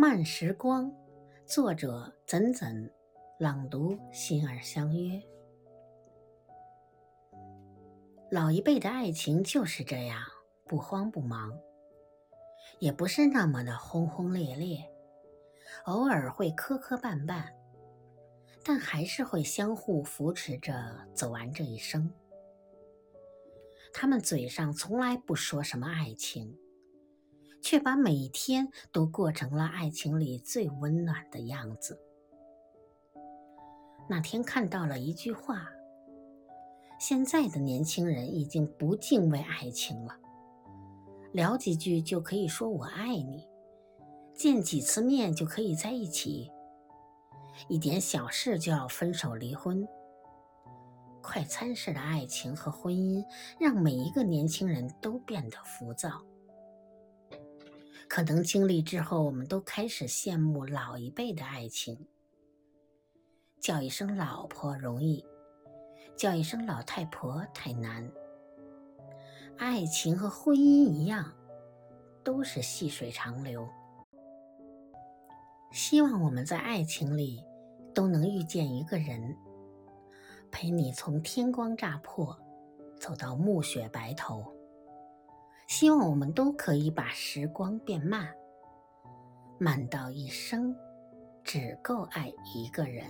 慢时光，作者怎怎，朗读心儿相约。老一辈的爱情就是这样，不慌不忙，也不是那么的轰轰烈烈，偶尔会磕磕绊绊，但还是会相互扶持着走完这一生。他们嘴上从来不说什么爱情。却把每一天都过成了爱情里最温暖的样子。那天看到了一句话：现在的年轻人已经不敬畏爱情了，聊几句就可以说我爱你，见几次面就可以在一起，一点小事就要分手离婚。快餐式的爱情和婚姻，让每一个年轻人都变得浮躁。可能经历之后，我们都开始羡慕老一辈的爱情。叫一声老婆容易，叫一声老太婆太难。爱情和婚姻一样，都是细水长流。希望我们在爱情里都能遇见一个人，陪你从天光乍破走到暮雪白头。希望我们都可以把时光变慢，慢到一生只够爱一个人。